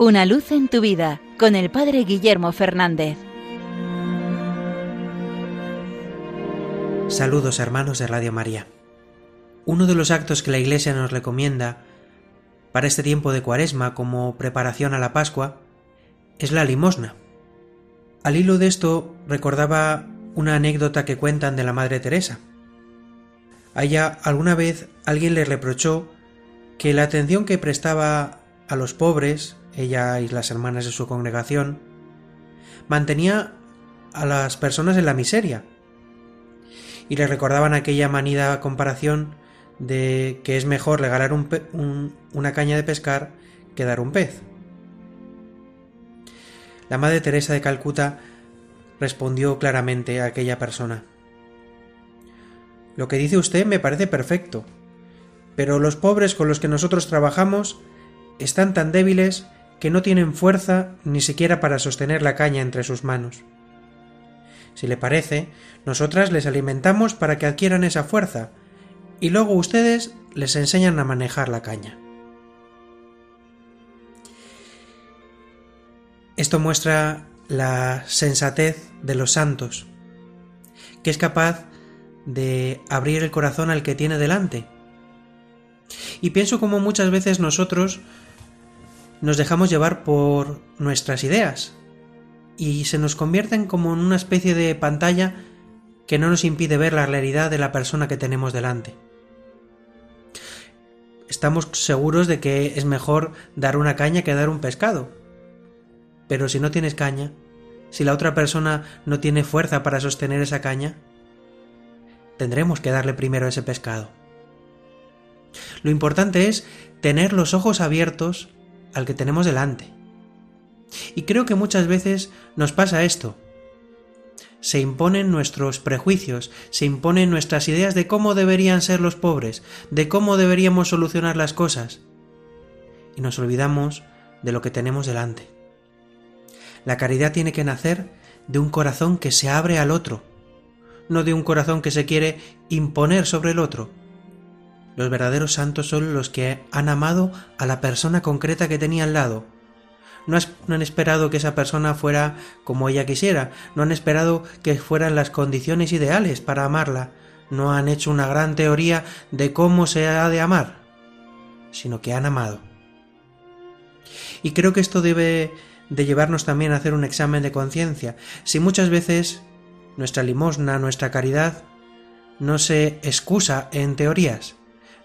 Una luz en tu vida con el Padre Guillermo Fernández. Saludos hermanos de Radio María. Uno de los actos que la Iglesia nos recomienda para este tiempo de Cuaresma como preparación a la Pascua es la limosna. Al hilo de esto recordaba una anécdota que cuentan de la Madre Teresa. A ella alguna vez alguien le reprochó que la atención que prestaba a los pobres, ella y las hermanas de su congregación, mantenía a las personas en la miseria. Y le recordaban aquella manida comparación de que es mejor regalar una caña de pescar que dar un pez. La Madre Teresa de Calcuta respondió claramente a aquella persona. Lo que dice usted me parece perfecto, pero los pobres con los que nosotros trabajamos están tan débiles que no tienen fuerza ni siquiera para sostener la caña entre sus manos. Si le parece, nosotras les alimentamos para que adquieran esa fuerza, y luego ustedes les enseñan a manejar la caña. Esto muestra la sensatez de los santos, que es capaz de abrir el corazón al que tiene delante. Y pienso como muchas veces nosotros nos dejamos llevar por nuestras ideas y se nos convierten como en una especie de pantalla que no nos impide ver la realidad de la persona que tenemos delante. Estamos seguros de que es mejor dar una caña que dar un pescado. Pero si no tienes caña, si la otra persona no tiene fuerza para sostener esa caña, tendremos que darle primero ese pescado. Lo importante es tener los ojos abiertos al que tenemos delante. Y creo que muchas veces nos pasa esto. Se imponen nuestros prejuicios, se imponen nuestras ideas de cómo deberían ser los pobres, de cómo deberíamos solucionar las cosas. Y nos olvidamos de lo que tenemos delante. La caridad tiene que nacer de un corazón que se abre al otro, no de un corazón que se quiere imponer sobre el otro. Los verdaderos santos son los que han amado a la persona concreta que tenía al lado. No, han esperado que esa persona fuera como ella quisiera, no han esperado que fueran las condiciones ideales para amarla, no han hecho una gran teoría de cómo se ha de amar, sino que han amado. Y creo que esto debe de llevarnos también a hacer un examen de conciencia. Si muchas veces nuestra limosna, nuestra caridad, no se excusa en teorías.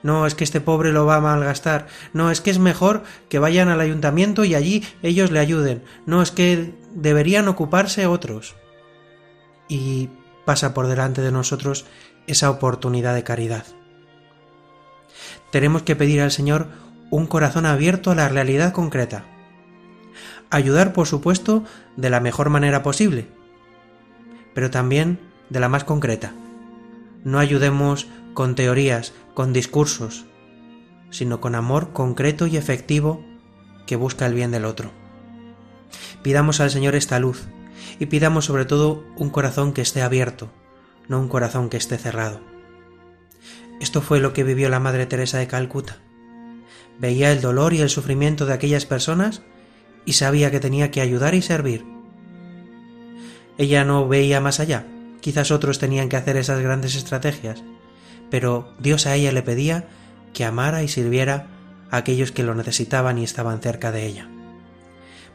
No es que este pobre lo va a malgastar. No es que es mejor que vayan al ayuntamiento y allí ellos le ayuden. No es que deberían ocuparse otros. Y pasa por delante de nosotros esa oportunidad de caridad. Tenemos que pedir al Señor un corazón abierto a la realidad concreta. Ayudar, por supuesto, de la mejor manera posible, pero también de la más concreta. No ayudemos con teorías, con discursos, sino con amor concreto y efectivo que busca el bien del otro. Pidamos al Señor esta luz y pidamos sobre todo un corazón que esté abierto, no un corazón que esté cerrado. Esto fue lo que vivió la Madre Teresa de Calcuta. Veía el dolor y el sufrimiento de aquellas personas y sabía que tenía que ayudar y servir, ella no veía más allá. Quizás otros tenían que hacer esas grandes estrategias, pero Dios a ella le pedía que amara y sirviera a aquellos que lo necesitaban y estaban cerca de ella.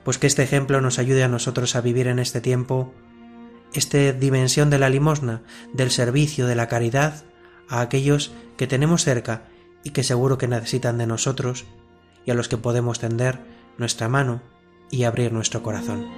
Pues que este ejemplo nos ayude a nosotros a vivir en este tiempo esta dimensión de la limosna, del servicio, de la caridad a aquellos que tenemos cerca y que seguro que necesitan de nosotros y a los que podemos tender nuestra mano y abrir nuestro corazón.